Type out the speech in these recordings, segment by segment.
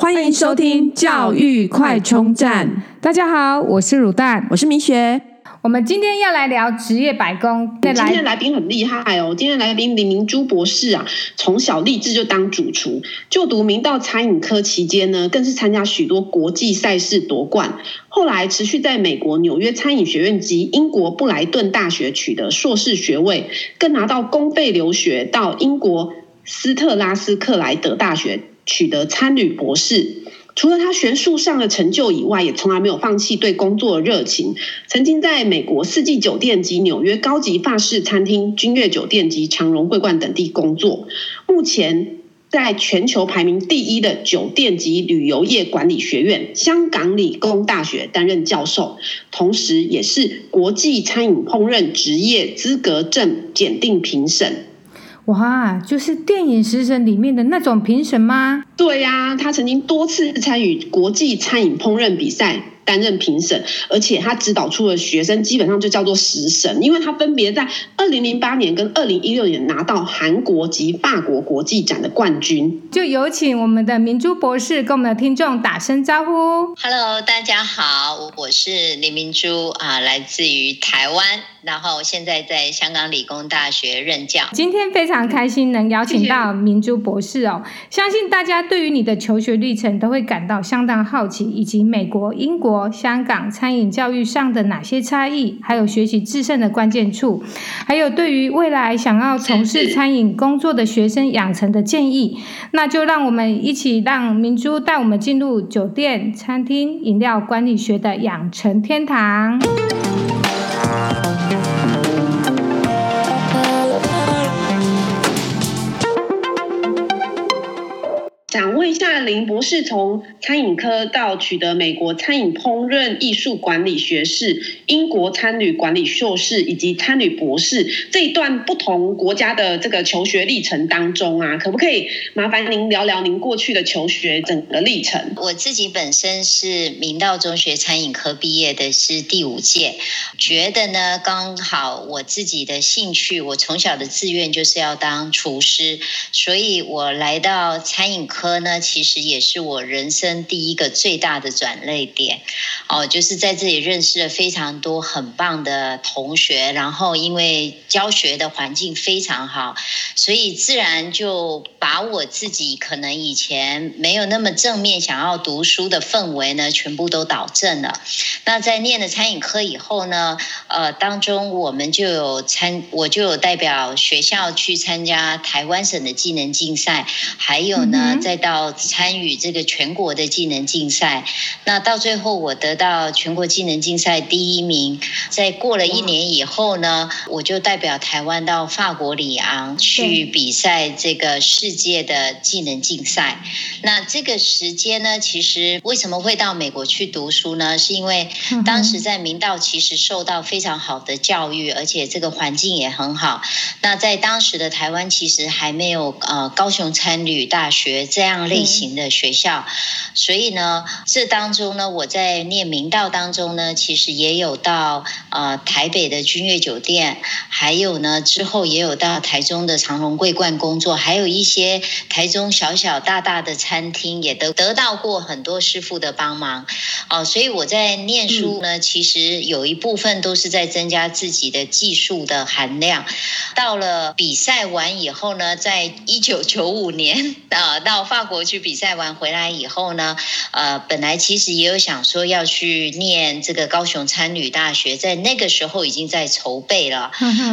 欢迎收听教育快充站。大家好，我是乳蛋，我是明雪。我们今天要来聊职业百工。今天的来宾很厉害哦，今天来宾林明珠博士啊，从小立志就当主厨，就读明道餐饮科期间呢，更是参加许多国际赛事夺冠。后来持续在美国纽约餐饮学院及英国布莱顿大学取得硕士学位，更拿到公费留学到英国斯特拉斯克莱德大学取得餐旅博士。除了他学术上的成就以外，也从来没有放弃对工作的热情。曾经在美国四季酒店及纽约高级法式餐厅君悦酒店及长荣桂冠等地工作。目前在全球排名第一的酒店及旅游业管理学院香港理工大学担任教授，同时也是国际餐饮烹饪职业资格证检定评审。哇，就是电影《食神》里面的那种评审吗？对呀、他曾经多次参与国际餐饮烹饪比赛。担任评审，而且他指导出的学生基本上就叫做食神，因为他分别在二零零八年跟二零一六年拿到韩国及法国国际展的冠军。就有请我们的明珠博士跟我们的听众打声招呼。Hello，大家好，我是林明珠啊，来自于台湾，然后现在在香港理工大学任教。今天非常开心能邀请到明珠博士哦，相信大家对于你的求学历程都会感到相当好奇，以及美国、英国。香港餐饮教育上的哪些差异，还有学习制胜的关键处，还有对于未来想要从事餐饮工作的学生养成的建议，那就让我们一起让明珠带我们进入酒店、餐厅、饮料管理学的养成天堂。问一下林博士，从餐饮科到取得美国餐饮烹饪艺术管理学士、英国餐旅管理硕士以及餐旅博士这一段不同国家的这个求学历程当中啊，可不可以麻烦您聊聊您过去的求学整个历程？我自己本身是明道中学餐饮科毕业的，是第五届，觉得呢刚好我自己的兴趣，我从小的志愿就是要当厨师，所以我来到餐饮科。科呢，其实也是我人生第一个最大的转捩点哦，就是在这里认识了非常多很棒的同学，然后因为教学的环境非常好，所以自然就把我自己可能以前没有那么正面想要读书的氛围呢，全部都导正了。那在念了餐饮科以后呢，呃，当中我们就有参，我就有代表学校去参加台湾省的技能竞赛，还有呢。嗯再到参与这个全国的技能竞赛，那到最后我得到全国技能竞赛第一名。在过了一年以后呢，我就代表台湾到法国里昂去比赛这个世界的技能竞赛。那这个时间呢，其实为什么会到美国去读书呢？是因为当时在明道其实受到非常好的教育，而且这个环境也很好。那在当时的台湾，其实还没有呃高雄参旅大学。这样类型的学校，所以呢，这当中呢，我在念明道当中呢，其实也有到呃台北的君悦酒店，还有呢之后也有到台中的长隆桂冠工作，还有一些台中小小大大的餐厅，也都得到过很多师傅的帮忙哦、呃。所以我在念书呢，其实有一部分都是在增加自己的技术的含量。到了比赛完以后呢，在一九九五年啊、呃、到。法国去比赛完回来以后呢，呃，本来其实也有想说要去念这个高雄参旅大学，在那个时候已经在筹备了，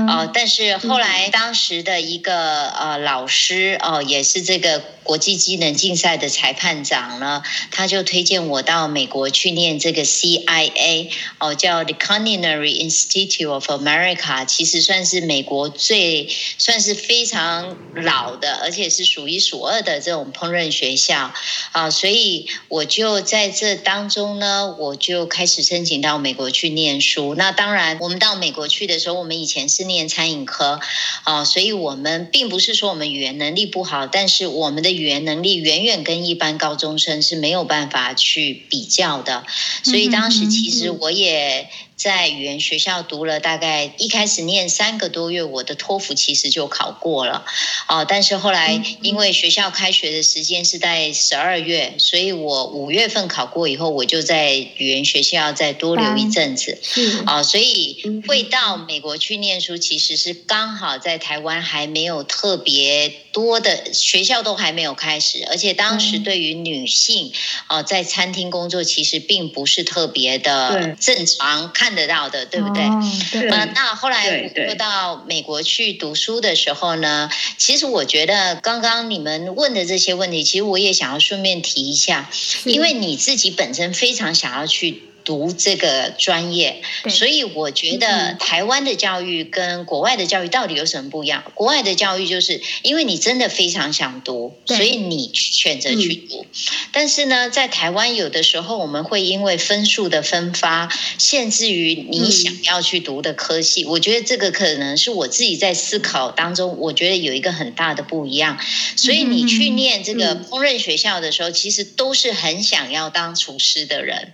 呃，但是后来当时的一个呃老师哦、呃，也是这个国际技能竞赛的裁判长呢，他就推荐我到美国去念这个 CIA 哦、叫 The Culinary Institute of America，其实算是美国最算是非常老的，而且是数一数二的这种。烹饪学校啊，所以我就在这当中呢，我就开始申请到美国去念书。那当然，我们到美国去的时候，我们以前是念餐饮科啊，所以我们并不是说我们语言能力不好，但是我们的语言能力远远跟一般高中生是没有办法去比较的。所以当时其实我也在语言学校读了大概一开始念三个多月，我的托福其实就考过了，哦、呃，但是后来因为学校开学的时间是在十二月，所以我五月份考过以后，我就在语言学校再多留一阵子，啊、呃，所以会到美国去念书，其实是刚好在台湾还没有特别多的学校都还没有开始，而且当时对。于女性，哦、呃，在餐厅工作其实并不是特别的正常。看得到的，对不对？嗯、哦，对。呃，那后来我到美国去读书的时候呢，其实我觉得刚刚你们问的这些问题，其实我也想要顺便提一下，因为你自己本身非常想要去。读这个专业，所以我觉得台湾的教育跟国外的教育到底有什么不一样？国外的教育就是因为你真的非常想读，所以你选择去读。但是呢，在台湾有的时候我们会因为分数的分发，限制于你想要去读的科系。我觉得这个可能是我自己在思考当中，我觉得有一个很大的不一样。所以你去念这个烹饪学校的时候，其实都是很想要当厨师的人。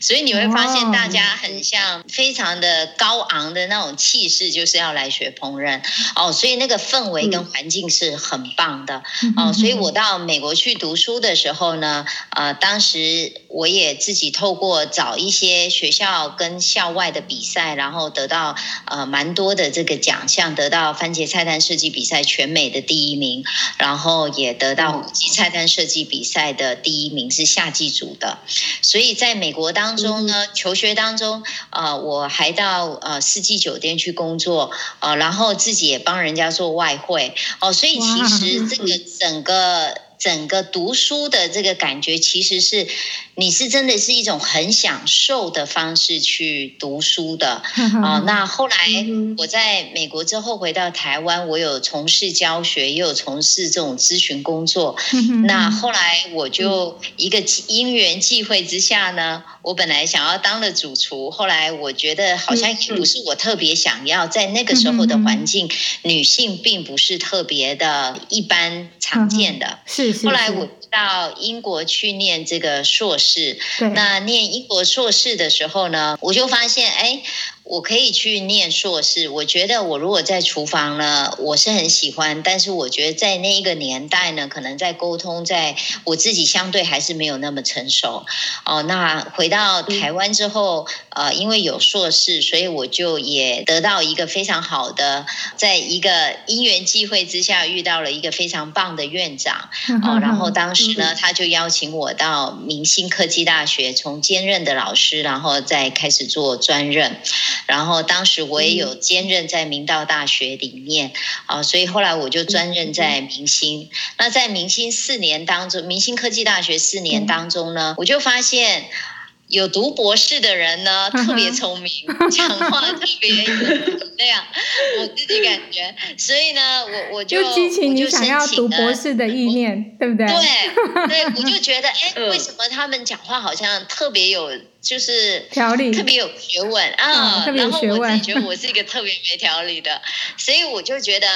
所以你会发现，大家很像非常的高昂的那种气势，就是要来学烹饪哦。所以那个氛围跟环境是很棒的哦。所以我到美国去读书的时候呢，呃，当时我也自己透过找一些学校跟校外的比赛，然后得到呃蛮多的这个奖项，得到番茄菜单设计比赛全美的第一名，然后也得到国际菜单设计比赛的第一名，是夏季组的。所以在美国当当中呢，求学当中，呃，我还到呃四季酒店去工作，呃，然后自己也帮人家做外汇，哦，所以其实这个整个整个读书的这个感觉，其实是。你是真的是一种很享受的方式去读书的 啊。那后来我在美国之后回到台湾，我有从事教学，也有从事这种咨询工作。那后来我就一个因缘际会之下呢，我本来想要当了主厨，后来我觉得好像也不是我特别想要，在那个时候的环境，女性并不是特别的一般常见的。是是。后来我。到英国去念这个硕士，那念英国硕士的时候呢，我就发现，哎。我可以去念硕士，我觉得我如果在厨房呢，我是很喜欢，但是我觉得在那一个年代呢，可能在沟通，在我自己相对还是没有那么成熟。哦，那回到台湾之后，呃，因为有硕士，所以我就也得到一个非常好的，在一个因缘际会之下遇到了一个非常棒的院长。哦，然后当时呢，他就邀请我到明星科技大学，从兼任的老师，然后再开始做专任。然后当时我也有兼任在明道大学里面啊，所以后来我就专任在明星。那在明星四年当中，明星科技大学四年当中呢，我就发现。有读博士的人呢，特别聪明，讲话特别那样，我自己感觉。所以呢，我我就激起你想要读博士的意念，对不对？对对，我就觉得，哎，为什么他们讲话好像特别有，就是条理，特别有学问啊？然后我自己觉得我是一个特别没条理的，所以我就觉得，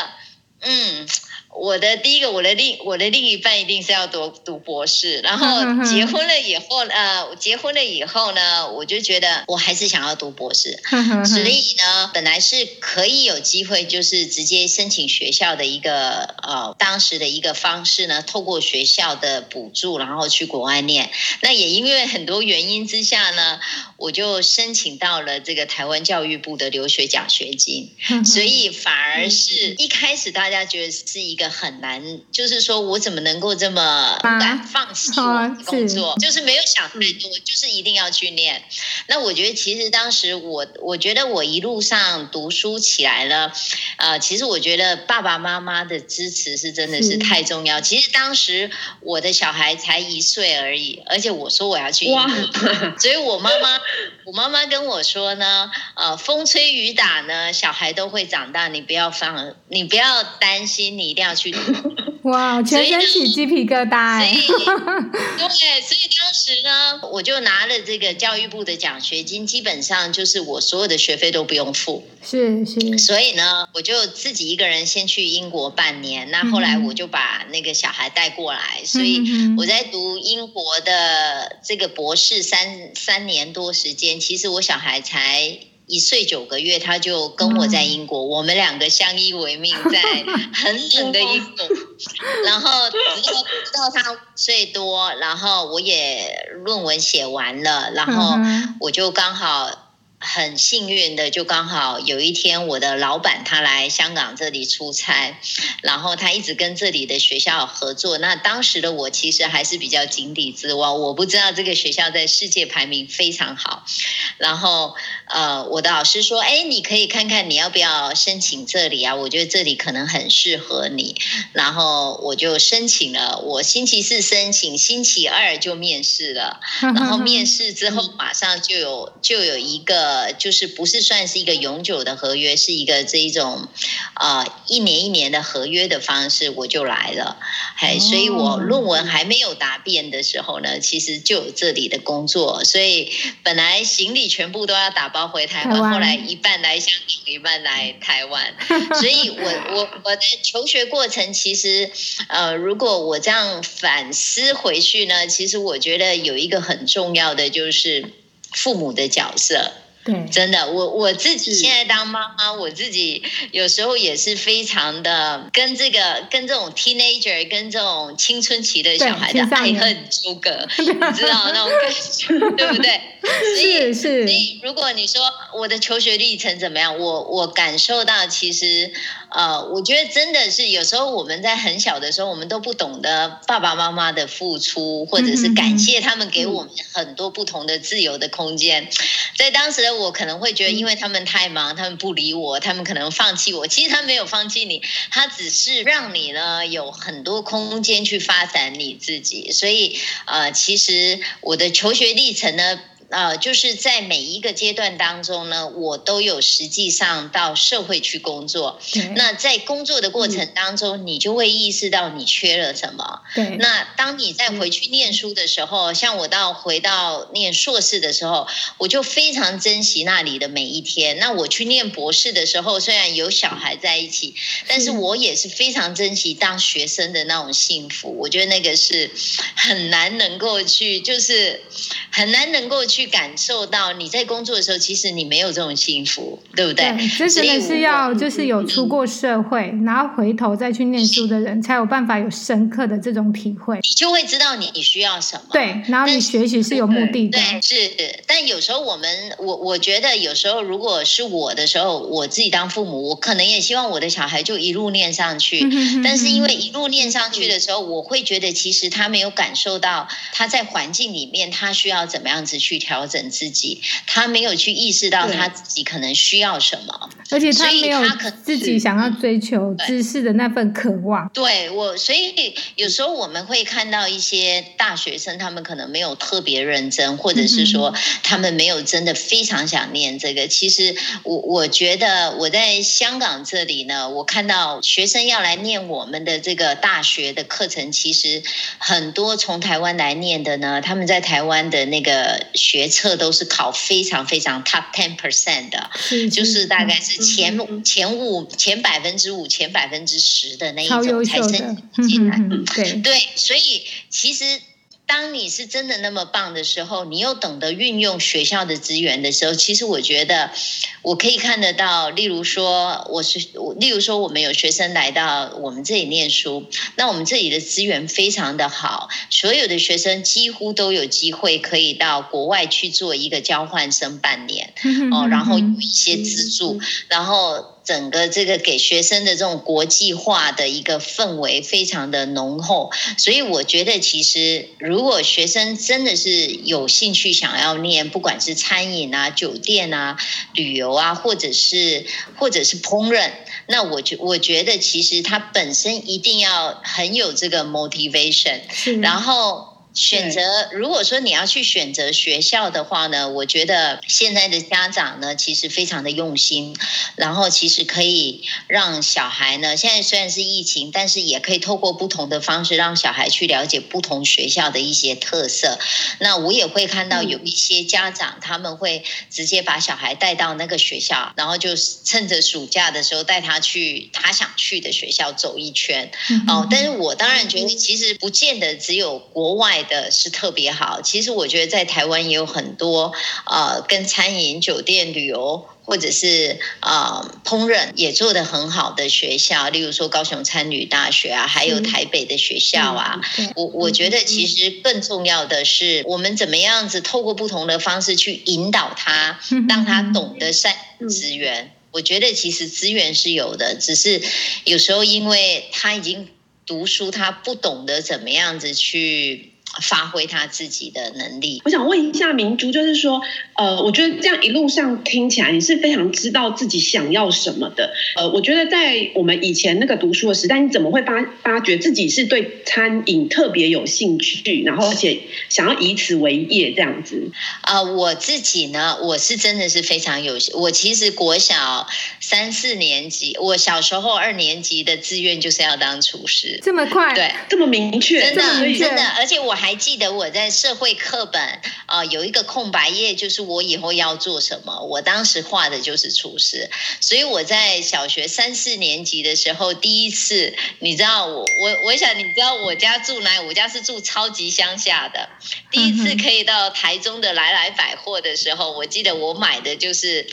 嗯。我的第一个，我的另我的另一半一定是要读读博士，然后结婚了以后，呃，结婚了以后呢，我就觉得我还是想要读博士，所以呢，本来是可以有机会，就是直接申请学校的一个呃，当时的一个方式呢，透过学校的补助，然后去国外念。那也因为很多原因之下呢，我就申请到了这个台湾教育部的留学奖学金，所以反而是一开始大家觉得是一个。很难，就是说我怎么能够这么敢放弃我的工作，啊、是就是没有想太多，就是一定要去念。那我觉得其实当时我，我觉得我一路上读书起来了，呃，其实我觉得爸爸妈妈的支持是真的是太重要。其实当时我的小孩才一岁而已，而且我说我要去英国，哇所以我妈妈，我妈妈跟我说呢，呃，风吹雨打呢，小孩都会长大，你不要放，你不要担心，你一定要。去 哇，全身起鸡皮疙瘩。所以，对，所以当时呢，我就拿了这个教育部的奖学金，基本上就是我所有的学费都不用付。是是。所以呢，我就自己一个人先去英国半年。那后来我就把那个小孩带过来，嗯、所以我在读英国的这个博士三三年多时间，其实我小孩才。一岁九个月，他就跟我在英国，嗯、我们两个相依为命，在很冷的英国。然后直到他五岁多，然后我也论文写完了，然后我就刚好。很幸运的，就刚好有一天，我的老板他来香港这里出差，然后他一直跟这里的学校合作。那当时的我其实还是比较井底之蛙，我不知道这个学校在世界排名非常好。然后，呃，我的老师说：“哎，你可以看看你要不要申请这里啊？我觉得这里可能很适合你。”然后我就申请了。我星期四申请，星期二就面试了。然后面试之后，马上就有就有一个。呃，就是不是算是一个永久的合约，是一个这一种，呃，一年一年的合约的方式，我就来了。哎，所以我论文还没有答辩的时候呢，其实就有这里的工作。所以本来行李全部都要打包回台湾，后来一半来香港，一半来台湾。所以我我我的求学过程，其实呃，如果我这样反思回去呢，其实我觉得有一个很重要的就是父母的角色。对，真的，我我自己现在当妈妈，我自己有时候也是非常的跟这个跟这种 teenager 跟这种青春期的小孩的爱恨纠葛，你知道那种感觉，对不对？所以，是，所以如果你说我的求学历程怎么样，我我感受到其实。呃，我觉得真的是有时候我们在很小的时候，我们都不懂得爸爸妈妈的付出，或者是感谢他们给我们很多不同的自由的空间。在当时的我可能会觉得，因为他们太忙，他们不理我，他们可能放弃我。其实他没有放弃你，他只是让你呢有很多空间去发展你自己。所以，呃，其实我的求学历程呢。呃，就是在每一个阶段当中呢，我都有实际上到社会去工作。对那在工作的过程当中，嗯、你就会意识到你缺了什么。对。那当你再回去念书的时候，嗯、像我到回到念硕士的时候，我就非常珍惜那里的每一天。那我去念博士的时候，虽然有小孩在一起，但是我也是非常珍惜当学生的那种幸福。我觉得那个是很难能够去，就是很难能够去。去感受到你在工作的时候，其实你没有这种幸福，对不对？对，这真的是要就是有出过社会，嗯、然后回头再去念书的人，才有办法有深刻的这种体会。你就会知道你你需要什么。对，然后你学习是有目的的。对，是。但有时候我们，我我觉得有时候如果是我的时候，我自己当父母，我可能也希望我的小孩就一路念上去。嗯、哼哼哼，但是因为一路念上去的时候，我会觉得其实他没有感受到他在环境里面他需要怎么样子去调。调整自己，他没有去意识到他自己可能需要什么，而且他没有自己想要追求知识的那份渴望。对，我，所以有时候我们会看到一些大学生，他们可能没有特别认真，或者是说他们没有真的非常想念这个。其实我我觉得我在香港这里呢，我看到学生要来念我们的这个大学的课程，其实很多从台湾来念的呢，他们在台湾的那个学。测都是考非常非常 top ten percent 的，是就是大概是前前五前百分之五前百分之十的那一种才申请进来。对对，所以其实。当你是真的那么棒的时候，你又懂得运用学校的资源的时候，其实我觉得我可以看得到。例如说，我是例如说，我们有学生来到我们这里念书，那我们这里的资源非常的好，所有的学生几乎都有机会可以到国外去做一个交换生半年哦，然后有一些资助，然后。整个这个给学生的这种国际化的一个氛围非常的浓厚，所以我觉得其实如果学生真的是有兴趣想要念，不管是餐饮啊、酒店啊、旅游啊，或者是或者是烹饪，那我觉我觉得其实他本身一定要很有这个 motivation，然后。选择，如果说你要去选择学校的话呢，我觉得现在的家长呢，其实非常的用心，然后其实可以让小孩呢，现在虽然是疫情，但是也可以透过不同的方式让小孩去了解不同学校的一些特色。那我也会看到有一些家长他们会直接把小孩带到那个学校，然后就趁着暑假的时候带他去他想去的学校走一圈。哦，但是我当然觉得其实不见得只有国外。的是特别好，其实我觉得在台湾也有很多呃，跟餐饮、酒店、旅游，或者是呃烹饪也做得很好的学校，例如说高雄餐旅大学啊，还有台北的学校啊。我我觉得其实更重要的是，我们怎么样子透过不同的方式去引导他，让他懂得善用资源。我觉得其实资源是有的，只是有时候因为他已经读书，他不懂得怎么样子去。发挥他自己的能力。我想问一下明珠，就是说，呃，我觉得这样一路上听起来，你是非常知道自己想要什么的。呃，我觉得在我们以前那个读书的时代，你怎么会发发觉自己是对餐饮特别有兴趣，然后而且想要以此为业这样子？啊、呃，我自己呢，我是真的是非常有，我其实国小三四年级，我小时候二年级的志愿就是要当厨师。这么快？对，这么明确，真的真的，而且我。还记得我在社会课本啊、呃、有一个空白页，就是我以后要做什么。我当时画的就是厨师，所以我在小学三四年级的时候，第一次，你知道我我我想你知道我家住哪？我家是住超级乡下的。第一次可以到台中的来来百货的时候，我记得我买的就是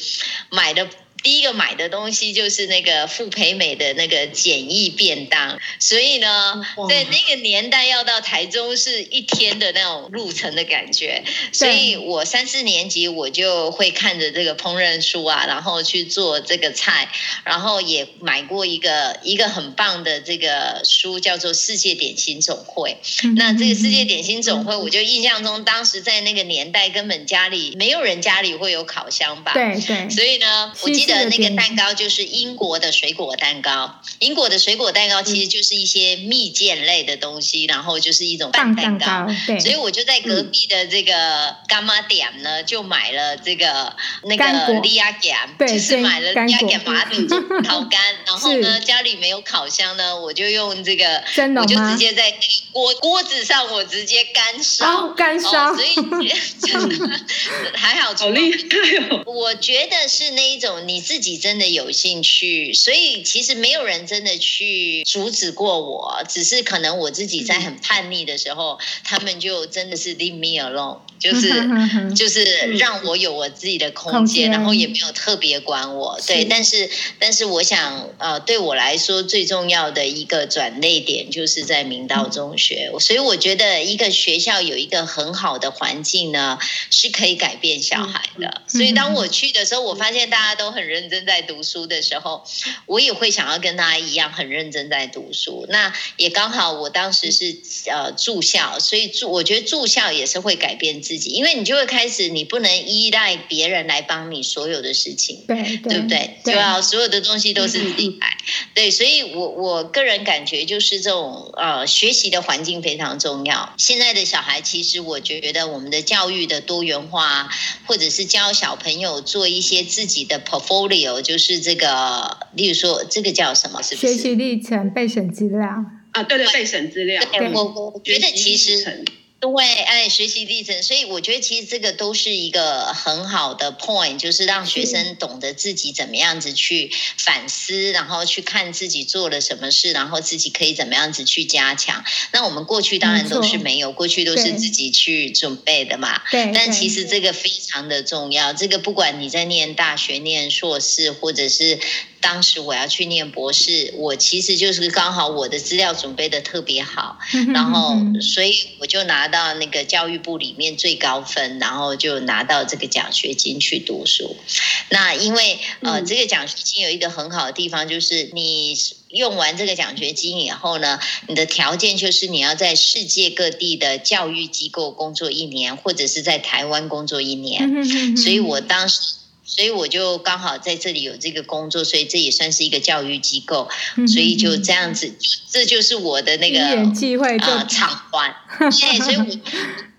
买的。第一个买的东西就是那个傅培美的那个简易便当，所以呢，在那个年代要到台中是一天的那种路程的感觉，所以我三四年级我就会看着这个烹饪书啊，然后去做这个菜，然后也买过一个一个很棒的这个书，叫做《世界点心总会》。那这个世界点心总会，我就印象中当时在那个年代根本家里没有人家里会有烤箱吧？对对，所以呢，我记得。的那个蛋糕就是英国的水果蛋糕，英国的水果蛋糕其实就是一些蜜饯类的东西，然后就是一种半蛋糕。对，所以我就在隔壁的这个干妈店呢，就买了这个那个利亚干，就是买了利亚干马铃薯烤干。然后呢，家里没有烤箱呢，我就用这个，我就直接在锅锅子上，我直接干烧，干烧。所以 还好，好厉害哦！我觉得是那一种你。自己真的有兴趣，所以其实没有人真的去阻止过我，只是可能我自己在很叛逆的时候，他们就真的是 leave me alone，就是、嗯、就是让我有我自己的空间，然后也没有特别管我。对，是但是但是我想，呃，对我来说最重要的一个转捩点就是在明道中学，嗯、所以我觉得一个学校有一个很好的环境呢，是可以改变小孩的。嗯、所以当我去的时候，我发现大家都很认真在读书的时候，我也会想要跟大家一样很认真在读书。那也刚好，我当时是呃住校，所以住我觉得住校也是会改变自己，因为你就会开始你不能依赖别人来帮你所有的事情，对对，对不对？对啊，所有的东西都是自己来。对，所以我我个人感觉就是这种呃学习的环境非常重要。现在的小孩其实我觉得我们的教育的多元化，或者是教小朋友做一些自己的 portfolio。就是这个，例如说这个叫什么？是不是学习历程备审资料啊？对对，备审资料。对，我我觉得其实。对，哎，学习历程，所以我觉得其实这个都是一个很好的 point，就是让学生懂得自己怎么样子去反思，然后去看自己做了什么事，然后自己可以怎么样子去加强。那我们过去当然都是没有，过去都是自己去准备的嘛。对。但其实这个非常的重要，这个不管你在念大学、念硕士，或者是。当时我要去念博士，我其实就是刚好我的资料准备的特别好，然后所以我就拿到那个教育部里面最高分，然后就拿到这个奖学金去读书。那因为呃，这个奖学金有一个很好的地方，就是你用完这个奖学金以后呢，你的条件就是你要在世界各地的教育机构工作一年，或者是在台湾工作一年。所以我当时。所以我就刚好在这里有这个工作，所以这也算是一个教育机构，所以就这样子，这就是我的那个机会啊，场馆，对，所以我。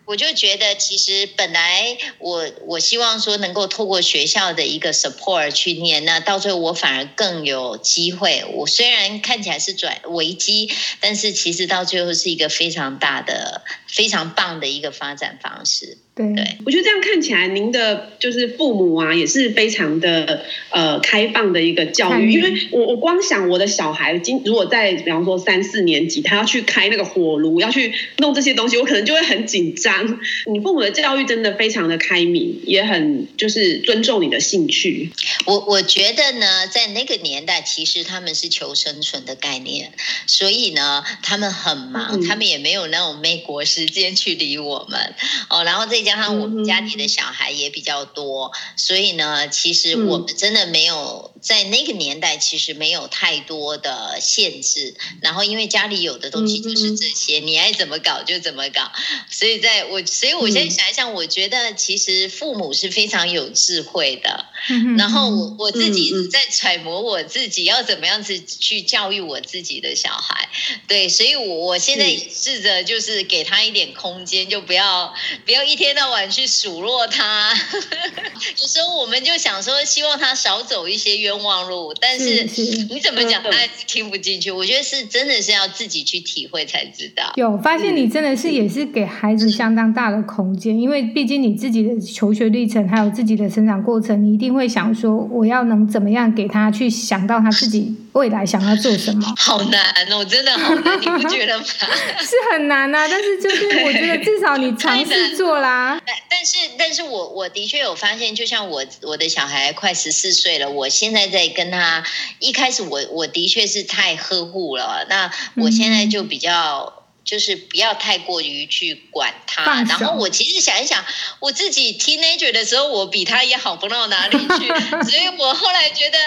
我就觉得，其实本来我我希望说能够透过学校的一个 support 去念，那到最后我反而更有机会。我虽然看起来是转危机，但是其实到最后是一个非常大的、非常棒的一个发展方式。对，我觉得这样看起来，您的就是父母啊，也是非常的呃开放的一个教育。因为我我光想我的小孩今如果在比方说三四年级，他要去开那个火炉，要去弄这些东西，我可能就会很紧张。你父母的教育真的非常的开明，也很就是尊重你的兴趣。我我觉得呢，在那个年代，其实他们是求生存的概念，所以呢，他们很忙，嗯、他们也没有那种美国时间去理我们哦。然后再。加上我们家里的小孩也比较多，所以呢，其实我们真的没有在那个年代，其实没有太多的限制。然后，因为家里有的东西就是这些，你爱怎么搞就怎么搞。所以，在我，所以我现在想一想，我觉得其实父母是非常有智慧的。然后，我我自己在揣摩我自己要怎么样子去教育我自己的小孩。对，所以我我现在试着就是给他一点空间，就不要不要一天到晚去数落他，有时候我们就想说，希望他少走一些冤枉路，但是你怎么讲，他听不进去。我觉得是真的是要自己去体会才知道。有发现你真的是也是给孩子相当大的空间，因为毕竟你自己的求学历程还有自己的成长过程，你一定会想说，我要能怎么样给他去想到他自己未来想要做什么。好难哦，真的好难，你不觉得吗？是很难啊，但是就是我觉得至少你尝试做啦。但是，但是我我的确有发现，就像我我的小孩快十四岁了，我现在在跟他一开始我，我我的确是太呵护了，那我现在就比较。就是不要太过于去管他，然后我其实想一想，我自己 teenager 的时候，我比他也好不到哪里去，所以我后来觉得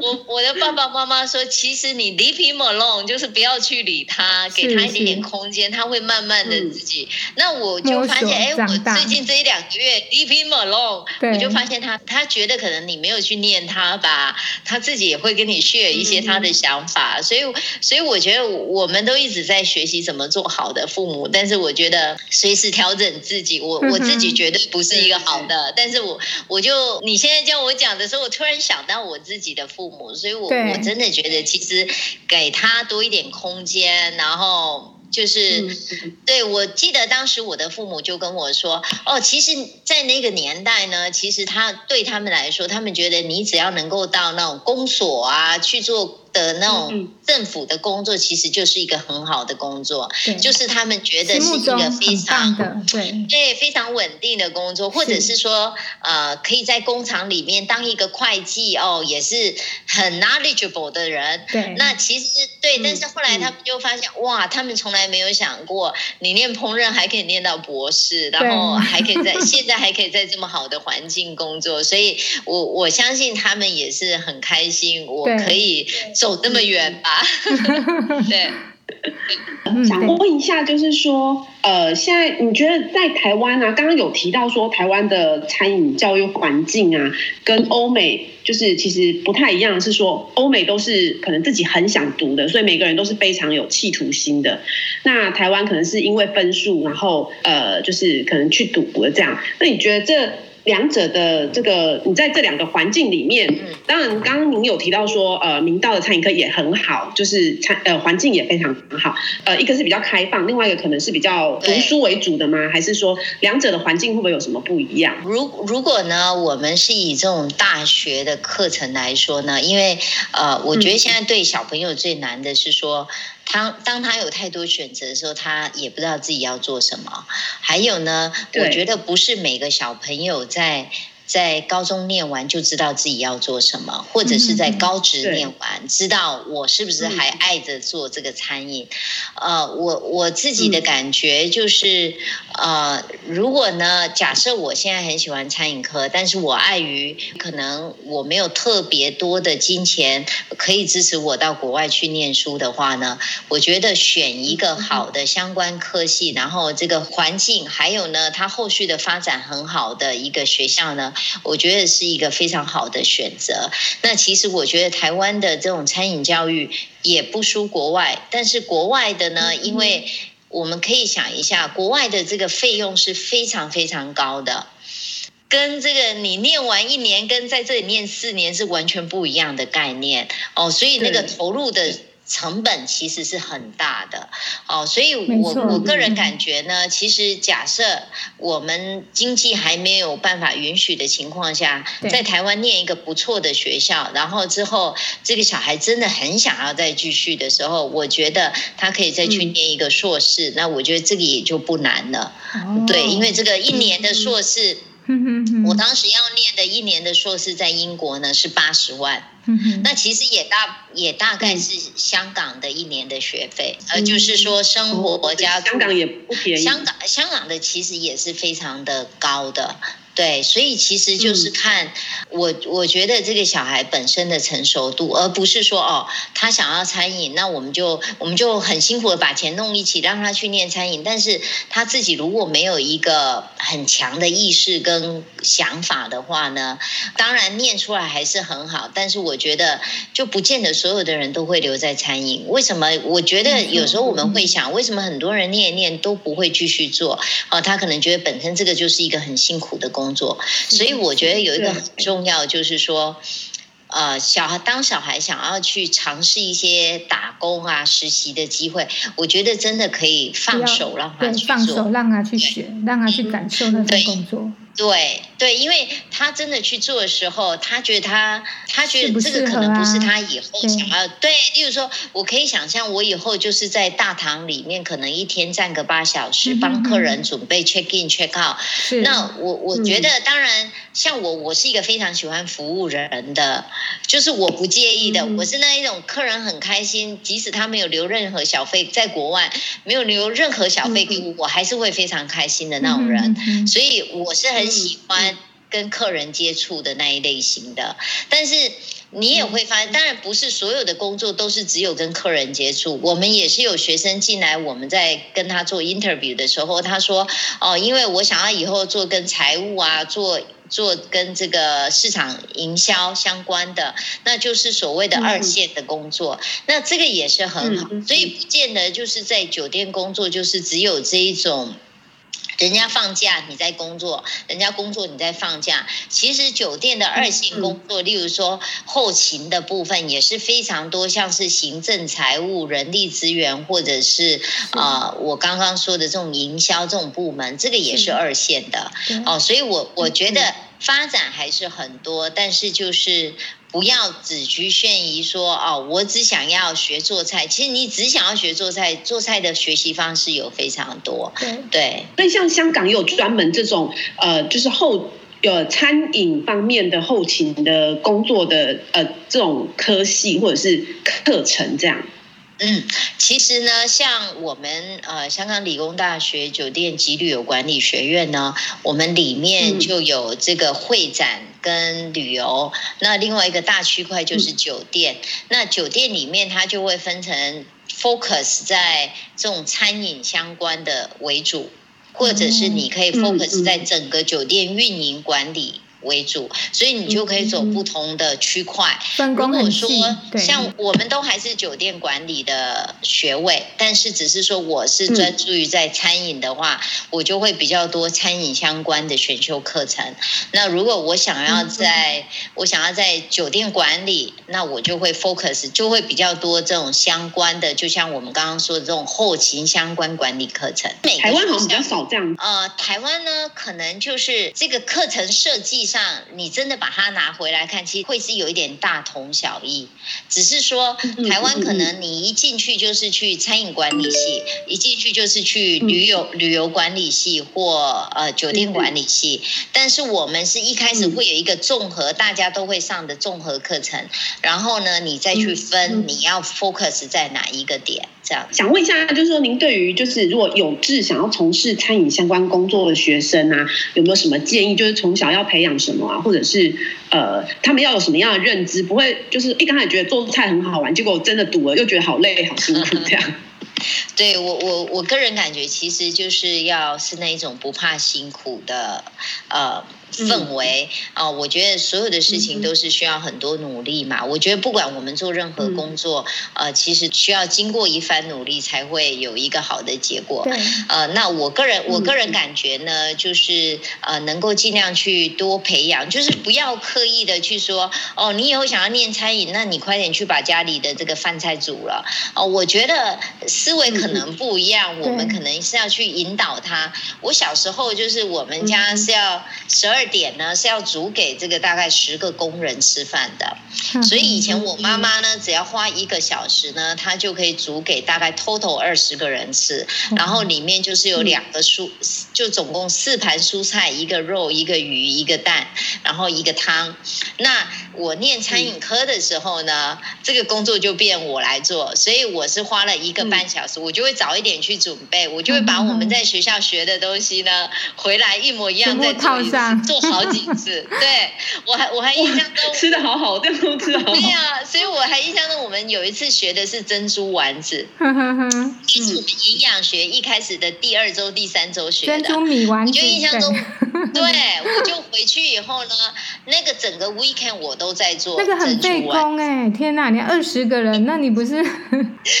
我，我我的爸爸妈妈说，其实你 leave him alone，就是不要去理他，给他一点点空间，他会慢慢的自己。嗯、那我就发现，哎，我最近这一两个月 leave him alone，我就发现他，他觉得可能你没有去念他吧，他自己也会跟你 share 一些他的想法，嗯、所以所以我觉得我们都一直在学习怎么做。好的父母，但是我觉得随时调整自己，我我自己绝对不是一个好的，但是我我就你现在叫我讲的时候，我突然想到我自己的父母，所以我我真的觉得其实给他多一点空间，然后就是对，我记得当时我的父母就跟我说，哦，其实，在那个年代呢，其实他对他们来说，他们觉得你只要能够到那种公所啊去做。的那种政府的工作，其实就是一个很好的工作，嗯、就是他们觉得是一个非常对。对非常稳定的工作，或者是。说呃，可以在工厂里面当一个会计哦，也是很 knowledgeable 的人。对，那其实对，但是后来他们就发现、嗯、哇，他们从来没有想过，你念烹饪还可以念到博士，然后还可以在 现在还可以在这么好的环境工作，所以我我相信他们也是很开心，我可以。走那么远吧？对，想问一下，就是说，呃，现在你觉得在台湾啊，刚刚有提到说台湾的餐饮教育环境啊，跟欧美就是其实不太一样，是说欧美都是可能自己很想读的，所以每个人都是非常有企图心的。那台湾可能是因为分数，然后呃，就是可能去读的这样。那你觉得这？两者的这个，你在这两个环境里面，当然，刚刚您有提到说，呃，明道的餐饮科也很好，就是餐呃环境也非常好，呃，一个是比较开放，另外一个可能是比较读书为主的吗？还是说两者的环境会不会有什么不一样？如如果呢，我们是以这种大学的课程来说呢，因为呃，我觉得现在对小朋友最难的是说。当当他有太多选择的时候，他也不知道自己要做什么。还有呢，我觉得不是每个小朋友在。在高中念完就知道自己要做什么，或者是在高职念完知道我是不是还爱着做这个餐饮。呃，我我自己的感觉就是，呃，如果呢，假设我现在很喜欢餐饮科，但是我碍于可能我没有特别多的金钱可以支持我到国外去念书的话呢，我觉得选一个好的相关科系，然后这个环境还有呢，它后续的发展很好的一个学校呢。我觉得是一个非常好的选择。那其实我觉得台湾的这种餐饮教育也不输国外，但是国外的呢，因为我们可以想一下，国外的这个费用是非常非常高的。跟这个你念完一年，跟在这里念四年是完全不一样的概念哦，所以那个投入的成本其实是很大的。哦，所以我我个人感觉呢，其实假设我们经济还没有办法允许的情况下，在台湾念一个不错的学校，然后之后这个小孩真的很想要再继续的时候，我觉得他可以再去念一个硕士，嗯、那我觉得这个也就不难了，哦、对，因为这个一年的硕士。我当时要念的一年的硕士在英国呢，是八十万，那其实也大也大概是香港的一年的学费，呃，就是说生活加香港也不便宜，香港香港的其实也是非常的高的。对，所以其实就是看我，我觉得这个小孩本身的成熟度，而不是说哦，他想要餐饮，那我们就我们就很辛苦的把钱弄一起让他去念餐饮，但是他自己如果没有一个很强的意识跟想法的话呢，当然念出来还是很好，但是我觉得就不见得所有的人都会留在餐饮。为什么？我觉得有时候我们会想，为什么很多人念一念都不会继续做？哦，他可能觉得本身这个就是一个很辛苦的工作。工作，所以我觉得有一个很重要，就是说，呃，小孩当小孩想要去尝试一些打工啊、实习的机会，我觉得真的可以放手让他去做，放手让他去学，让他去感受那份工作。对对，因为他真的去做的时候，他觉得他他觉得这个可能不是他以后想要。对，例如说，我可以想象，我以后就是在大堂里面，可能一天站个八小时，帮客人准备 check in check out。那我我觉得，当然，像我，我是一个非常喜欢服务人的，就是我不介意的。我是那一种客人很开心，即使他没有留任何小费，在国外没有留任何小费给我，我还是会非常开心的那种人。所以我是很。很喜欢跟客人接触的那一类型的，但是你也会发现，当然不是所有的工作都是只有跟客人接触。我们也是有学生进来，我们在跟他做 interview 的时候，他说：“哦，因为我想要以后做跟财务啊，做做跟这个市场营销相关的，那就是所谓的二线的工作。那这个也是很好，所以不见得就是在酒店工作，就是只有这一种。”人家放假你在工作，人家工作你在放假。其实酒店的二线工作，例如说后勤的部分也是非常多，像是行政、财务、人力资源，或者是啊、呃，我刚刚说的这种营销这种部门，这个也是二线的哦。所以我我觉得发展还是很多，但是就是。不要只局限于说哦，我只想要学做菜。其实你只想要学做菜，做菜的学习方式有非常多。对对，所以像香港也有专门这种呃，就是后呃餐饮方面的后勤的工作的呃这种科系或者是课程这样。嗯，其实呢，像我们呃香港理工大学酒店及旅游管理学院呢，我们里面就有这个会展跟旅游，嗯、那另外一个大区块就是酒店。嗯、那酒店里面它就会分成 focus 在这种餐饮相关的为主，或者是你可以 focus 在整个酒店运营管理。为主，所以你就可以走不同的区块。分工很细。如果说像我们都还是酒店管理的学位，但是只是说我是专注于在餐饮的话，我就会比较多餐饮相关的选修课程。那如果我想要在我想要在酒店管理，那我就会 focus 就会比较多这种相关的，就像我们刚刚说的这种后勤相关管理课程。台湾好像比较少这样。呃，台湾呢，可能就是这个课程设计。上你真的把它拿回来看，其实会是有一点大同小异，只是说台湾可能你一进去就是去餐饮管理系，一进去就是去旅游旅游管理系或呃酒店管理系，但是我们是一开始会有一个综合大家都会上的综合课程，然后呢你再去分你要 focus 在哪一个点。这样想问一下，就是说您对于就是如果有志想要从事餐饮相关工作的学生啊，有没有什么建议？就是从小要培养什么啊，或者是呃，他们要有什么样的认知？不会就是一刚开始觉得做菜很好玩，结果真的读了又觉得好累、好辛苦这样。对我我我个人感觉，其实就是要是那一种不怕辛苦的呃。氛围啊、嗯呃，我觉得所有的事情都是需要很多努力嘛。嗯、我觉得不管我们做任何工作，嗯、呃，其实需要经过一番努力才会有一个好的结果。呃，那我个人我个人感觉呢，就是呃，能够尽量去多培养，就是不要刻意的去说哦，你以后想要念餐饮，那你快点去把家里的这个饭菜煮了。哦、呃，我觉得思维可能不一样，嗯、我们可能是要去引导他。我小时候就是我们家是要十二。点呢是要煮给这个大概十个工人吃饭的，所以以前我妈妈呢，只要花一个小时呢，她就可以煮给大概 total 二十个人吃，然后里面就是有两个蔬，就总共四盘蔬菜，一个肉，一个鱼，一个蛋，然后一个汤。那我念餐饮科的时候呢，这个工作就变我来做，所以我是花了一个半小时，我就会早一点去准备，我就会把我们在学校学的东西呢，回来一模一样再做一次，做好几次。对，我还我还印象中吃的好好，这样都吃的好好。对啊，所以我还印象中我们有一次学的是珍珠丸子，其实我们营养学一开始的第二周、第三周学的珍珠米丸子，我就印象中，对，我就回去以后呢，那个整个 weekend 我。都在做，那个很费工哎！天哪，你二十个人，那你不是？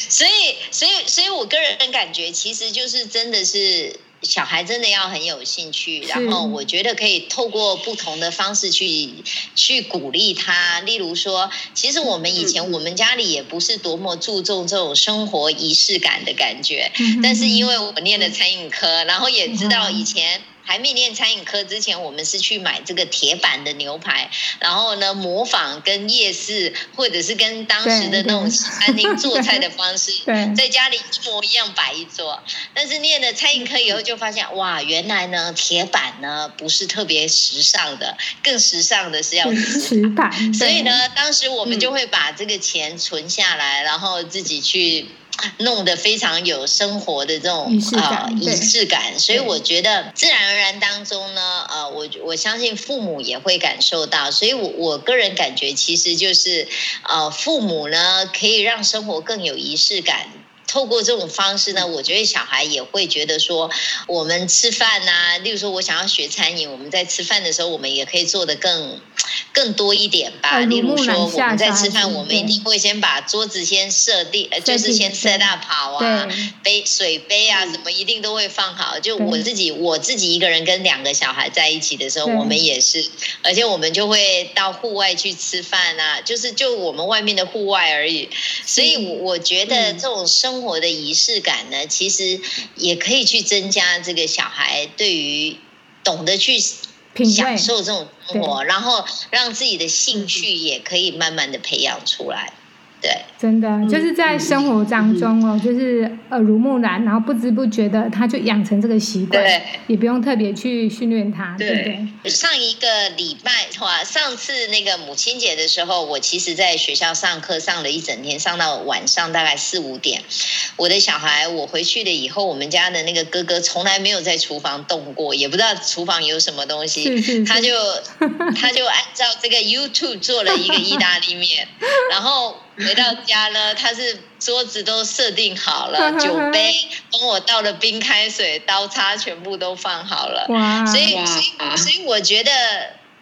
所以，所以，所以我个人感觉，其实就是真的是小孩真的要很有兴趣，然后我觉得可以透过不同的方式去去鼓励他。例如说，其实我们以前我们家里也不是多么注重这种生活仪式感的感觉，但是因为我念了餐饮科，然后也知道以前。还没念餐饮科之前，我们是去买这个铁板的牛排，然后呢，模仿跟夜市或者是跟当时的那种餐厅做菜的方式，在家里一模一样摆一桌。但是念了餐饮科以后，就发现哇，原来呢，铁板呢不是特别时尚的，更时尚的是要瓷板。所以呢，当时我们就会把这个钱存下来，然后自己去。弄得非常有生活的这种啊，呃、仪式感，所以我觉得自然而然当中呢，呃，我我相信父母也会感受到，所以我我个人感觉其实就是，呃，父母呢可以让生活更有仪式感。透过这种方式呢，我觉得小孩也会觉得说，我们吃饭啊，例如说我想要学餐饮，我们在吃饭的时候，我们也可以做的更更多一点吧。例如说我们在吃饭，我们一定会先把桌子先设定，就是先 set up 好啊，杯水杯啊什么一定都会放好。就我自己我自己一个人跟两个小孩在一起的时候，我们也是，而且我们就会到户外去吃饭啊，就是就我们外面的户外而已。所以我觉得这种生活。生活的仪式感呢，其实也可以去增加这个小孩对于懂得去享受这种生活，然后让自己的兴趣也可以慢慢的培养出来。对，真的就是在生活当中哦，就是耳濡目染，然后不知不觉的他就养成这个习惯，对，也不用特别去训练他，对不对？上一个礼拜哇，上次那个母亲节的时候，我其实在学校上课上了一整天，上到晚上大概四五点。我的小孩，我回去了以后，我们家的那个哥哥从来没有在厨房动过，也不知道厨房有什么东西，是是是他就他就按照这个 YouTube 做了一个意大利面，然后。回到家呢，他是桌子都设定好了，酒杯帮我倒了冰开水，刀叉全部都放好了，哇所以所以所以我觉得。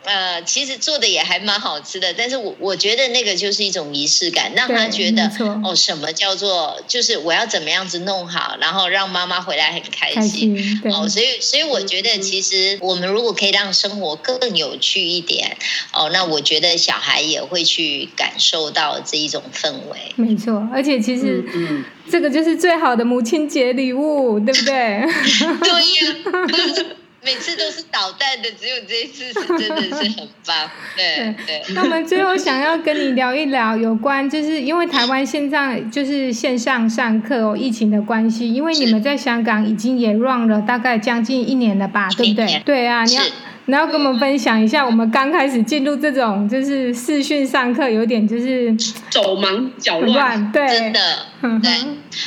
呃，其实做的也还蛮好吃的，但是我我觉得那个就是一种仪式感，让他觉得哦，什么叫做就是我要怎么样子弄好，然后让妈妈回来很开心，开心哦，所以所以我觉得其实我们如果可以让生活更有趣一点，哦，那我觉得小孩也会去感受到这一种氛围。没错，而且其实嗯，这个就是最好的母亲节礼物，对不对？对呀。每次都是捣蛋的，只有这一次是真的是很棒。对对。那我们最后想要跟你聊一聊有关，就是因为台湾现在就是线上上课哦，疫情的关系，因为你们在香港已经也 run 了大概将近一年了吧，对不对？对啊，你要然后跟我们分享一下，我们刚开始进入这种就是视讯上课，有点就是手忙脚乱，对，真的，对，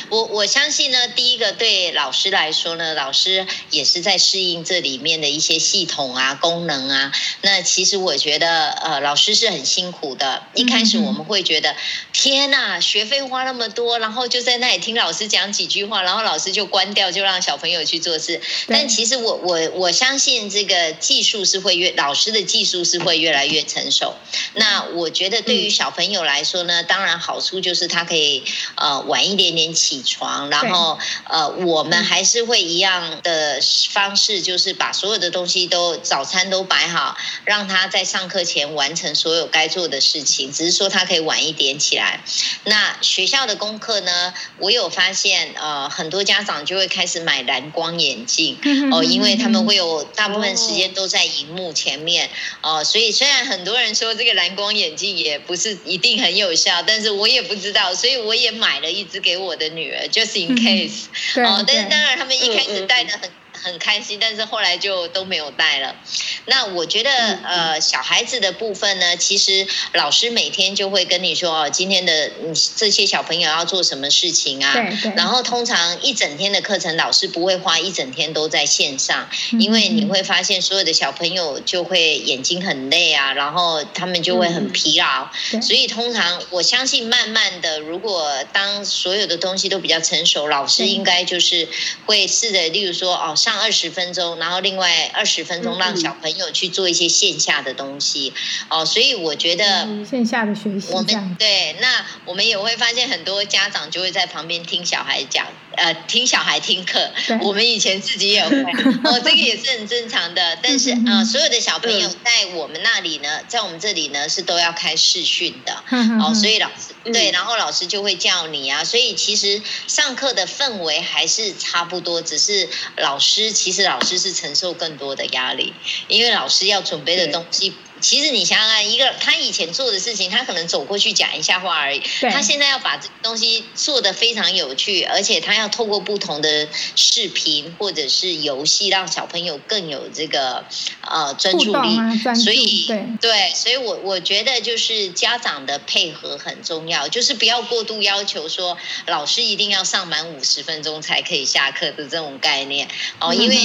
我我相信呢，第一个对老师来说呢，老师也是在适应这里面的一些系统啊、功能啊。那其实我觉得，呃，老师是很辛苦的。一开始我们会觉得，天呐，学费花那么多，然后就在那里听老师讲几句话，然后老师就关掉，就让小朋友去做事。但其实我我我相信这个技术是会越，老师的技术是会越来越成熟。那我觉得对于小朋友来说呢，当然好处就是他可以呃晚一点点起床，然后呃我们还是会一样的方式，就是把所有的东西都早餐都摆好，让他在上课前完成所有该做的事情。只是说他可以晚一点起来。那学校的功课呢，我有发现呃很多家长就会开始买蓝光眼镜哦，因为他们会有大部分时间都在荧幕前面哦，所以虽然很多人说这个蓝光眼镜也不是一定很有效，但是我也不知道，所以我也买了一只给我的女儿，just in case。哦，但是当然他们一开始戴的很。很开心，但是后来就都没有带了。那我觉得，呃，小孩子的部分呢，其实老师每天就会跟你说，哦，今天的这些小朋友要做什么事情啊？然后通常一整天的课程，老师不会花一整天都在线上，因为你会发现所有的小朋友就会眼睛很累啊，然后他们就会很疲劳。所以通常我相信，慢慢的，如果当所有的东西都比较成熟，老师应该就是会试着，例如说，哦，上。二十分钟，然后另外二十分钟让小朋友去做一些线下的东西，哦，所以我觉得线下的学习，我们对，那我们也会发现很多家长就会在旁边听小孩讲，呃，听小孩听课。我们以前自己也会，哦，这个也是很正常的。但是啊、呃，所有的小朋友在我们那里呢，在我们这里呢是都要开视讯的，哦，所以老师。对，然后老师就会叫你啊，所以其实上课的氛围还是差不多，只是老师其实老师是承受更多的压力，因为老师要准备的东西。其实你想想看，一个他以前做的事情，他可能走过去讲一下话而已。他现在要把这东西做得非常有趣，而且他要透过不同的视频或者是游戏，让小朋友更有这个呃专注力。啊、所以对，对，所以我我觉得就是家长的配合很重要，就是不要过度要求说老师一定要上满五十分钟才可以下课的这种概念哦，因为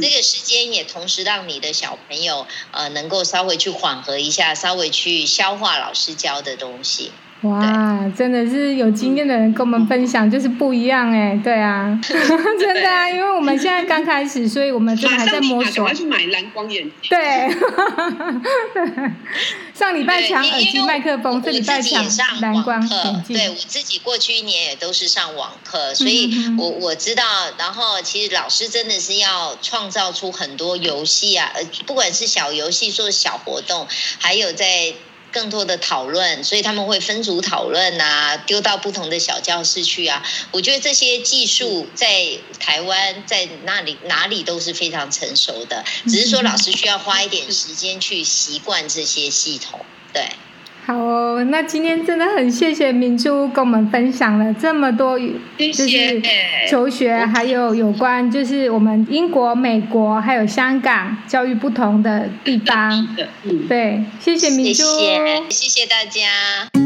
这个时间也同时让你的小朋友呃能够稍微去。缓和一下，稍微去消化老师教的东西。哇，真的是有经验的人跟我们分享，就是不一样哎。对啊，真的啊，因为我们现在刚开始，所以我们真的还在摸索。我要去买蓝光眼镜。对。上礼拜抢耳机麦克风，这礼拜抢蓝光眼镜。对，我自己过去一年也都是上网课，所以我我知道。然后其实老师真的是要创造出很多游戏啊，呃，不管是小游戏，做小活动，还有在。更多的讨论，所以他们会分组讨论啊，丢到不同的小教室去啊。我觉得这些技术在台湾在那里哪里都是非常成熟的，只是说老师需要花一点时间去习惯这些系统，对。好哦，那今天真的很谢谢明珠跟我们分享了这么多，就是求学还有有关就是我们英国、美国还有香港教育不同的地方。对，谢谢明珠，谢谢，谢谢大家。